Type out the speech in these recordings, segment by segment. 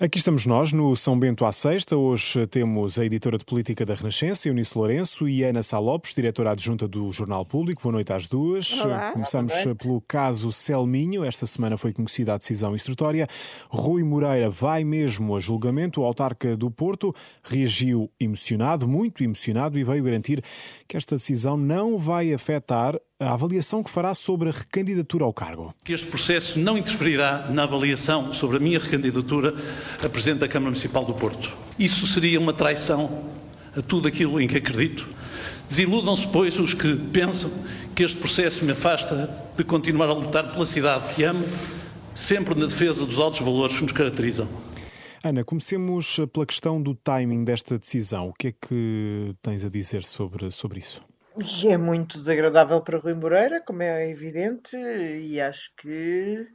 Aqui estamos nós, no São Bento à Sexta. Hoje temos a editora de política da Renascença, Eunice Lourenço, e Ana Salopes, diretora adjunta do Jornal Público. Boa noite às duas. Olá. Começamos Olá, pelo caso Selminho. Esta semana foi conhecida a decisão instrutória. Rui Moreira vai mesmo a julgamento. O autarca do Porto reagiu emocionado, muito emocionado, e veio garantir que esta decisão não vai afetar a avaliação que fará sobre a recandidatura ao cargo. Que este processo não interferirá na avaliação sobre a minha recandidatura a Presidente da Câmara Municipal do Porto. Isso seria uma traição a tudo aquilo em que acredito. Desiludam-se, pois, os que pensam que este processo me afasta de continuar a lutar pela cidade que amo, sempre na defesa dos altos valores que nos caracterizam. Ana, comecemos pela questão do timing desta decisão. O que é que tens a dizer sobre, sobre isso? E é muito desagradável para Rui Moreira, como é evidente, e acho que,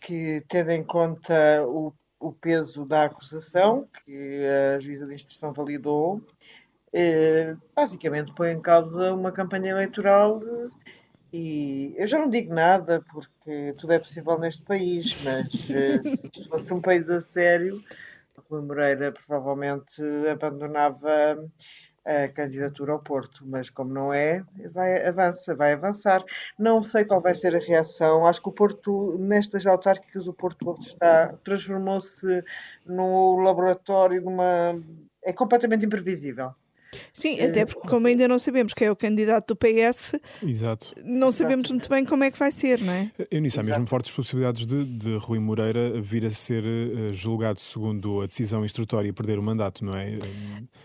que tendo em conta o, o peso da acusação que a juíza de instrução validou, eh, basicamente põe em causa uma campanha eleitoral e eu já não digo nada porque tudo é possível neste país, mas eh, se fosse um país a sério, Rui Moreira provavelmente abandonava a candidatura ao Porto, mas como não é, vai, avança, vai avançar. Não sei qual vai ser a reação. Acho que o Porto, nestas autárquicas, o Porto está transformou-se no laboratório de uma. É completamente imprevisível. Sim, até porque como ainda não sabemos quem é o candidato do PS, Exato. não sabemos muito bem como é que vai ser, não é? Eunice, há mesmo fortes possibilidades de, de Rui Moreira vir a ser uh, julgado segundo a decisão instrutória e perder o mandato, não é?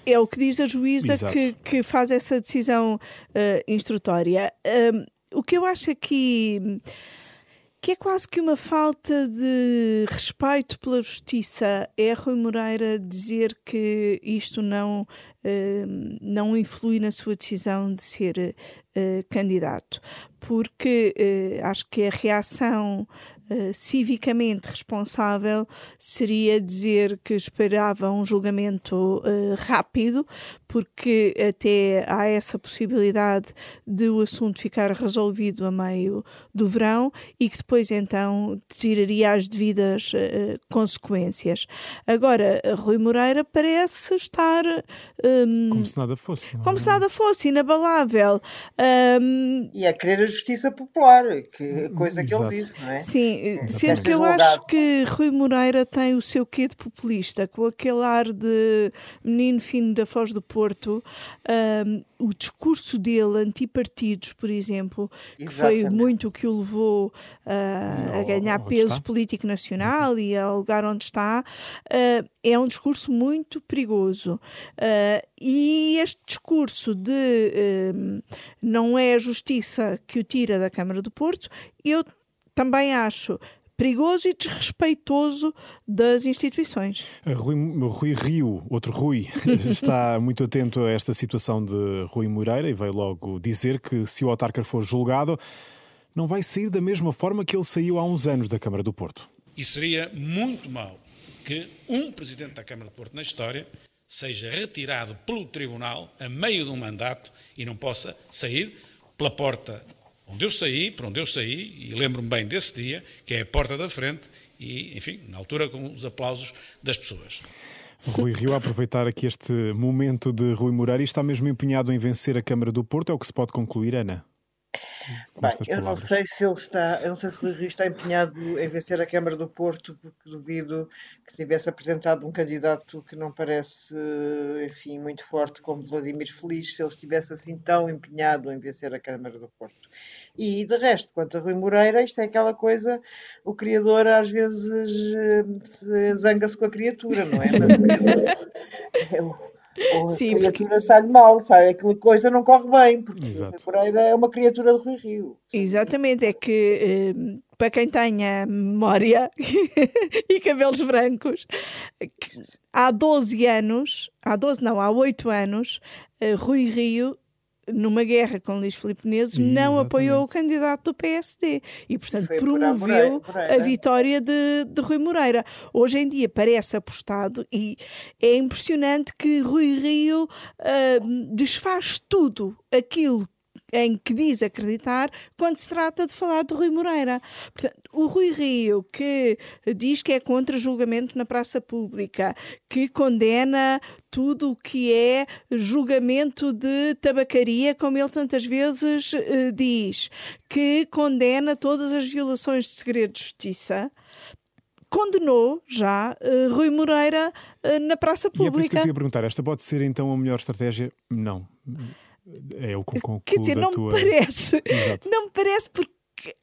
É o que diz a juíza Exato. que, que faz essa decisão uh, instrutória. Um, o que eu acho aqui que é quase que uma falta de respeito pela justiça. É Rui Moreira dizer que isto não, uh, não influi na sua decisão de ser uh, candidato, porque uh, acho que a reação civicamente responsável seria dizer que esperava um julgamento rápido, porque até há essa possibilidade de o assunto ficar resolvido a meio do verão e que depois então tiraria as devidas uh, consequências. Agora, Rui Moreira parece estar. Um, como se nada fosse. Como é? se nada fosse, inabalável. Um, e a querer a justiça popular, que coisa que Exato. ele disse, não é? Sim, sendo que eu acho que Rui Moreira tem o seu quê de populista, com aquele ar de menino fino da Foz do Porto. Um, o discurso dele antipartidos, por exemplo, que Exatamente. foi muito o que o levou uh, a ganhar peso está? político nacional e ao lugar onde está, uh, é um discurso muito perigoso. Uh, e este discurso de não é a justiça que o tira da Câmara do Porto, eu também acho perigoso e desrespeitoso das instituições. Rui, Rui, Rio, outro Rui, está muito atento a esta situação de Rui Moreira e veio logo dizer que se o autarca for julgado, não vai sair da mesma forma que ele saiu há uns anos da Câmara do Porto. E seria muito mau que um presidente da Câmara do Porto na história seja retirado pelo tribunal a meio de um mandato e não possa sair pela porta onde eu saí, por onde eu saí, e lembro-me bem desse dia, que é a porta da frente, e, enfim, na altura com os aplausos das pessoas. Rui Rio, a aproveitar aqui este momento de Rui Moreira e está mesmo empenhado em vencer a Câmara do Porto, é o que se pode concluir, Ana? Bem, eu não sei se ele está, eu não sei se o Rui Rio está empenhado em vencer a Câmara do Porto, porque duvido que tivesse apresentado um candidato que não parece, enfim, muito forte como Vladimir Feliz, se ele estivesse assim tão empenhado em vencer a Câmara do Porto. E de resto, quanto a Rui Moreira, isto é aquela coisa, o criador às vezes zanga-se com a criatura, não é? Mas o criador, é ou Sim, a criatura porque... sai mal, sai aquela coisa não corre bem, porque Exato. o Moreira é uma criatura do Rui Rio. Exatamente, é que eh, para quem tenha memória e cabelos brancos, há 12 anos, há 12 não, há 8 anos, eh, Rui Rio numa guerra com Luís Filipe Menezes, não Exatamente. apoiou o candidato do PSD e, portanto, Foi promoveu Moreira, Moreira. a vitória de, de Rui Moreira. Hoje em dia parece apostado e é impressionante que Rui Rio uh, desfaz tudo aquilo em que diz acreditar quando se trata de falar de Rui Moreira. Portanto, o Rui Rio, que diz que é contra julgamento na praça pública, que condena tudo o que é julgamento de tabacaria, como ele tantas vezes uh, diz, que condena todas as violações de segredo de justiça condenou já uh, Rui Moreira uh, na praça pública. E é por isso que eu queria perguntar, esta pode ser então a melhor estratégia? Não. É o concluo Quer dizer, não tua... me parece. Exato. Não me parece porque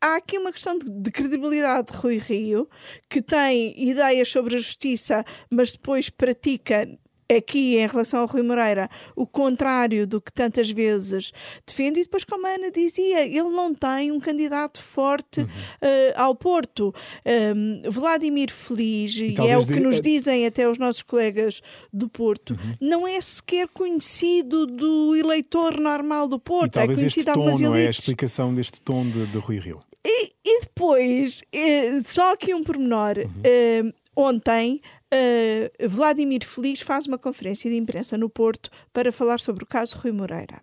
há aqui uma questão de, de, credibilidade de Rui Rio, que tem ideias sobre a justiça, mas depois pratica aqui em relação ao Rui Moreira o contrário do que tantas vezes defende, e depois, como a Ana dizia, ele não tem um candidato forte uhum. uh, ao Porto. Um, Vladimir Feliz, e, e é o que de... nos eh, dizem até os nossos colegas do Porto, uhum. não é sequer conhecido do eleitor normal do Porto. É este tom não é a explicação deste tom de, de Rui Rio. E, e depois, eh, só aqui um pormenor. Uhum. ontem uh, Vladimir Feliz faz uma conferência de imprensa no Porto para falar sobre o caso Rui Moreira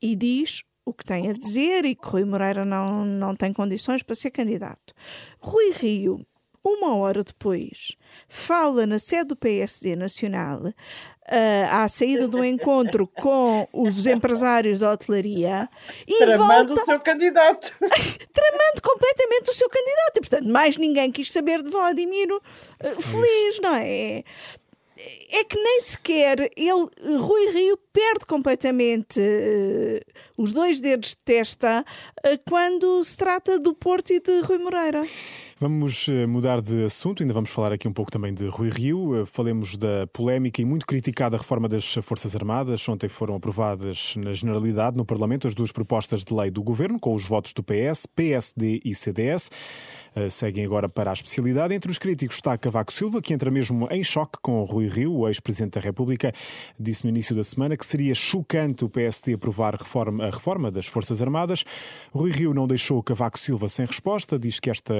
e diz o que tem a dizer e que Rui Moreira não, não tem condições para ser candidato. Rui Rio, uma hora depois, fala na sede do PSD Nacional à saída do encontro com os empresários da hotelaria e tramando volta... o seu candidato. tramando completamente o seu candidato. E, portanto, mais ninguém quis saber de Vladimir uh, Feliz, não é? É que nem sequer ele, Rui Rio, perde completamente uh, os dois dedos de testa uh, quando se trata do Porto e de Rui Moreira. Vamos eh, mudar de assunto, ainda vamos falar aqui um pouco também de Rui Rio. Falemos da polémica e muito criticada reforma das Forças Armadas. Ontem foram aprovadas na Generalidade, no Parlamento, as duas propostas de lei do Governo, com os votos do PS, PSD e CDS. Seguem agora para a especialidade. Entre os críticos está Cavaco Silva, que entra mesmo em choque com Rui Rio, o ex-presidente da República. Disse no início da semana que seria chocante o PSD aprovar reforma, a reforma das Forças Armadas. Rui Rio não deixou Cavaco Silva sem resposta, diz que esta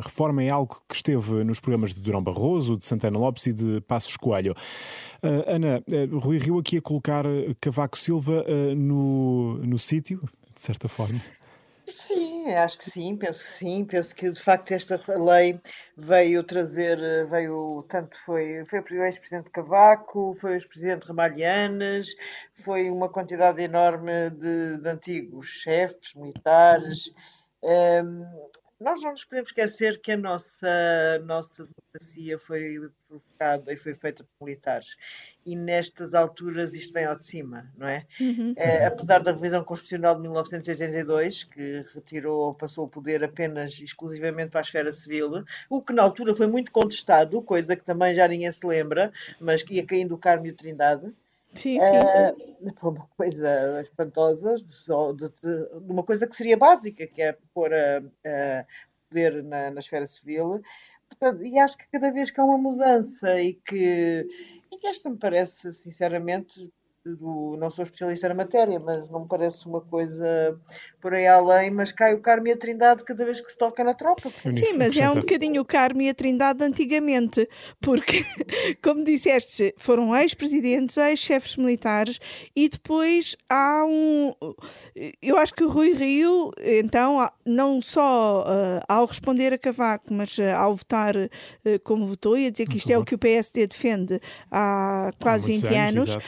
reforma é algo que esteve nos programas de Durão Barroso, de Santana Lopes e de Passos Coelho. Uh, Ana, uh, Rui Rio aqui a colocar Cavaco Silva uh, no, no sítio, de certa forma. Sim, acho que sim, penso que sim, penso que de facto esta lei veio trazer, veio, tanto foi, foi o ex-presidente Cavaco, foi o ex-presidente Ramalhianes, foi uma quantidade enorme de, de antigos chefes militares, um, nós não nos podemos esquecer que a nossa, nossa democracia foi provocada e foi feita por militares. E nestas alturas isto vem ao de cima, não é? Uhum. é apesar da revisão constitucional de 1982, que retirou, passou o poder apenas exclusivamente para a esfera civil, o que na altura foi muito contestado, coisa que também já ninguém se lembra, mas que ia caindo o Carmo e o Trindade. Sim, sim. Uh, uma coisa espantosa, de, de, de, uma coisa que seria básica, que é pôr a, a poder na, na esfera civil. Portanto, e acho que cada vez que há uma mudança e que, e que esta me parece, sinceramente, do, não sou especialista na matéria, mas não me parece uma coisa por aí além, mas cai o Carmo e a Trindade cada vez que se toca na tropa. Sim, mas é um bocadinho o Carmo e a Trindade antigamente, porque, como disseste, foram ex-presidentes, ex-chefes militares e depois há um. Eu acho que o Rui Rio, então, não só uh, ao responder a Cavaco, mas uh, ao votar uh, como votou e a dizer que isto é o que o PSD defende há quase há 20 anos, anos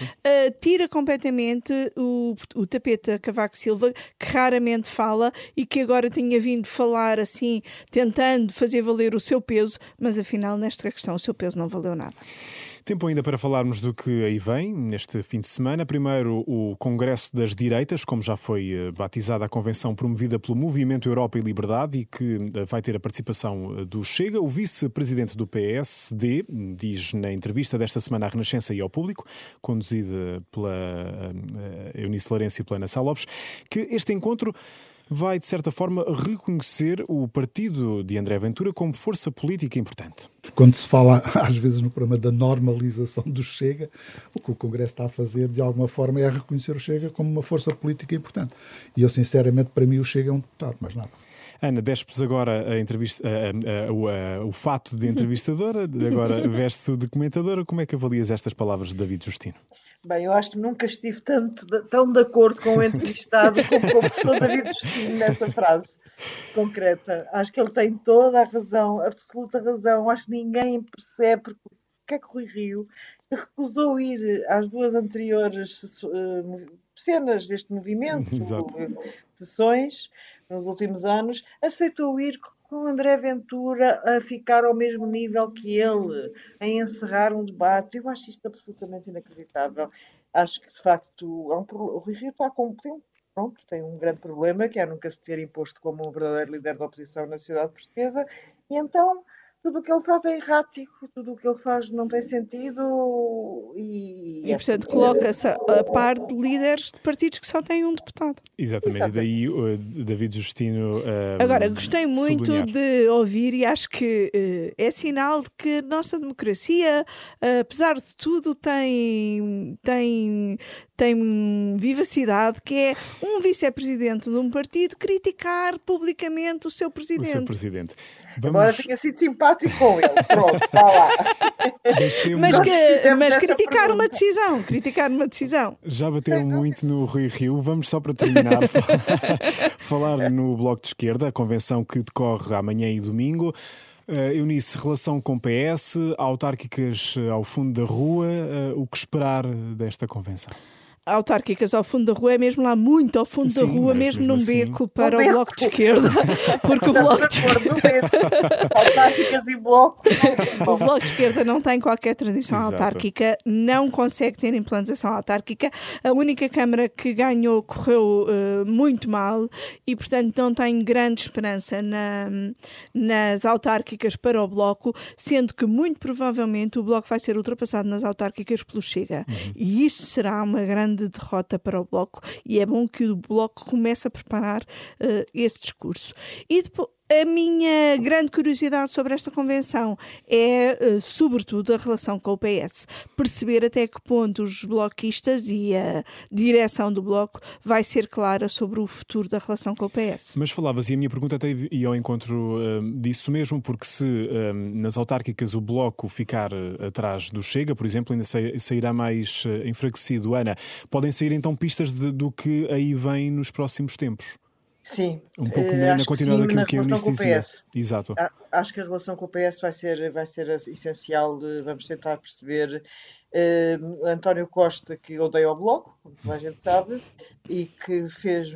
tira completamente o, o tapete a Cavaco Silva, que raramente fala e que agora tinha vindo falar assim, tentando fazer valer o seu peso, mas afinal, nesta questão, o seu peso não valeu nada. Tempo ainda para falarmos do que aí vem neste fim de semana. Primeiro, o Congresso das Direitas, como já foi eh, batizada a convenção promovida pelo Movimento Europa e Liberdade e que eh, vai ter a participação eh, do Chega. O vice-presidente do PSD diz na entrevista desta semana à Renascença e ao público, conduzida pela Eunice Lourenço e pela Ana Salopes, que este encontro vai, de certa forma, reconhecer o partido de André Ventura como força política importante. Quando se fala, às vezes, no programa da normalização do Chega, o que o Congresso está a fazer, de alguma forma, é reconhecer o Chega como uma força política importante. E eu, sinceramente, para mim, o Chega é um deputado, mais nada. Ana, despes agora a entrevista, a, a, a, o fato de entrevistadora, agora veste-se de comentadora. Como é que avalias estas palavras de David Justino? Bem, eu acho que nunca estive tanto, tão de acordo com o entrevistado como com o professor David Justino nessa frase concreta. Acho que ele tem toda a razão, absoluta razão. Acho que ninguém percebe porque, o que é que Rui Rio recusou ir às duas anteriores uh, cenas deste movimento, Exato. sessões, nos últimos anos, aceitou ir com André Ventura a ficar ao mesmo nível que ele, a encerrar um debate. Eu acho isto absolutamente inacreditável. Acho que, de facto, um, o Rui Rio está com, tem, pronto, tem um grande problema, que é nunca se ter imposto como um verdadeiro líder da oposição na sociedade portuguesa, e então tudo o que ele faz é errático, tudo o que ele faz não tem sentido e. E, portanto, coloca-se a par de líderes de partidos que só têm um deputado. Exatamente, Exatamente. daí uh, David Justino. Uh, Agora, gostei muito sublinhar. de ouvir e acho que uh, é sinal de que a nossa democracia, uh, apesar de tudo, tem, tem, tem vivacidade, que é um vice-presidente de um partido criticar publicamente o seu presidente. O seu presidente. Vamos... Embora tenha sido simpático com ele. Pronto, está lá. Mas, que, mas criticar pergunta. uma decisão. Criticar uma decisão. Já bateram muito no Rio Rio. Vamos só para terminar falar, falar no Bloco de Esquerda, a convenção que decorre amanhã e domingo. Uh, Eunice, relação com PS, autárquicas ao fundo da rua, uh, o que esperar desta convenção? Autárquicas ao fundo da rua é mesmo lá muito ao fundo Sim, da rua, mesmo, mesmo num assim. beco para o, bloco de esquerda. Porque o bloco de esquerda. autárquicas e bloco. o bloco de esquerda não tem qualquer tradição Exato. autárquica, não consegue ter implantação autárquica. A única Câmara que ganhou correu uh, muito mal e, portanto, não tem grande esperança na, nas autárquicas para o bloco, sendo que muito provavelmente o bloco vai ser ultrapassado nas autárquicas pelo Chega. Uhum. E isso será uma grande grande derrota para o Bloco e é bom que o Bloco comece a preparar uh, esse discurso. E depois, a minha grande curiosidade sobre esta convenção é, uh, sobretudo, a relação com o PS. Perceber até que ponto os bloquistas e a direção do Bloco vai ser clara sobre o futuro da relação com o PS. Mas falavas, e a minha pergunta até ia ao encontro uh, disso mesmo, porque se uh, nas autárquicas o Bloco ficar atrás do Chega, por exemplo, ainda sairá mais enfraquecido, Ana, podem sair então pistas de, do que aí vem nos próximos tempos? Sim. Um pouco uh, na continuidade daquilo que eu Eunice dizia. Exato. Acho que a relação com o PS vai ser, vai ser essencial. Vamos tentar perceber. Uh, António Costa, que odeia o Bloco, como a gente sabe, e que fez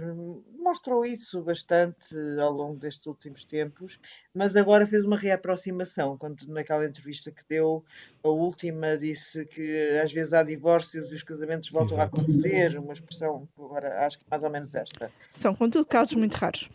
mostrou isso bastante ao longo destes últimos tempos, mas agora fez uma reaproximação, quando naquela entrevista que deu, a última disse que às vezes há divórcios e os casamentos voltam Exato. a acontecer, uma expressão, agora acho que é mais ou menos esta. São, contudo, casos muito raros.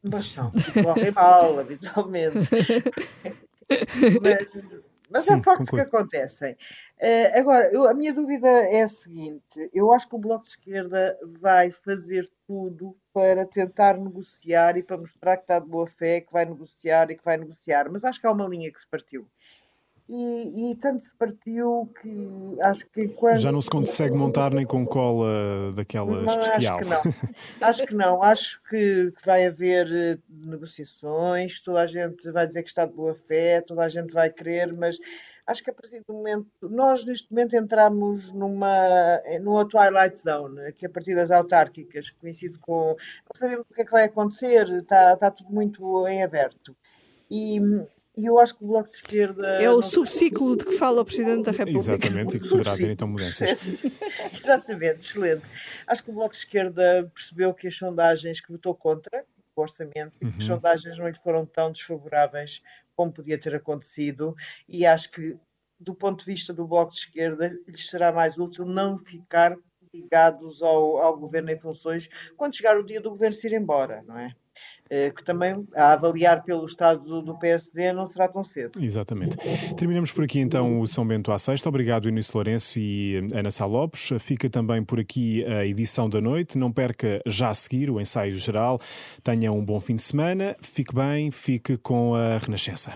Mas são, correm mal, habitualmente. mas, mas Sim, há factos que acontecem. Uh, agora, eu, a minha dúvida é a seguinte: eu acho que o Bloco de Esquerda vai fazer tudo para tentar negociar e para mostrar que está de boa fé, que vai negociar e que vai negociar, mas acho que há uma linha que se partiu. E, e, tanto se partiu que acho que quando... Já não se consegue montar nem com cola daquela não, especial. Acho que não. acho que não. Acho que, que, vai haver eh, negociações, toda a gente vai dizer que está de boa fé, toda a gente vai querer, mas acho que a partir do momento. Nós, neste momento, entramos numa, numa Twilight Zone, aqui a partir das autárquicas, coincide com. Não sabemos o que é que vai acontecer, está, está tudo muito em aberto. E, e eu acho que o Bloco de Esquerda. É o subciclo de que fala o Presidente da República. Exatamente, e que poderá haver então mudanças. Exatamente, excelente. Acho que o Bloco de Esquerda percebeu que as sondagens que votou contra o orçamento, uhum. as sondagens não lhe foram tão desfavoráveis como podia ter acontecido, e acho que, do ponto de vista do Bloco de Esquerda, lhes será mais útil não ficar ligados ao, ao governo em funções quando chegar o dia do governo se ir embora, não é? Eh, que também, a avaliar pelo estado do PSD, não será tão cedo. Exatamente. Terminamos por aqui então o São Bento à Sexta. Obrigado, Inês Lourenço e eh, Ana Sá Lopes. Fica também por aqui a edição da noite. Não perca já a seguir o ensaio geral. Tenha um bom fim de semana. Fique bem, fique com a Renascença.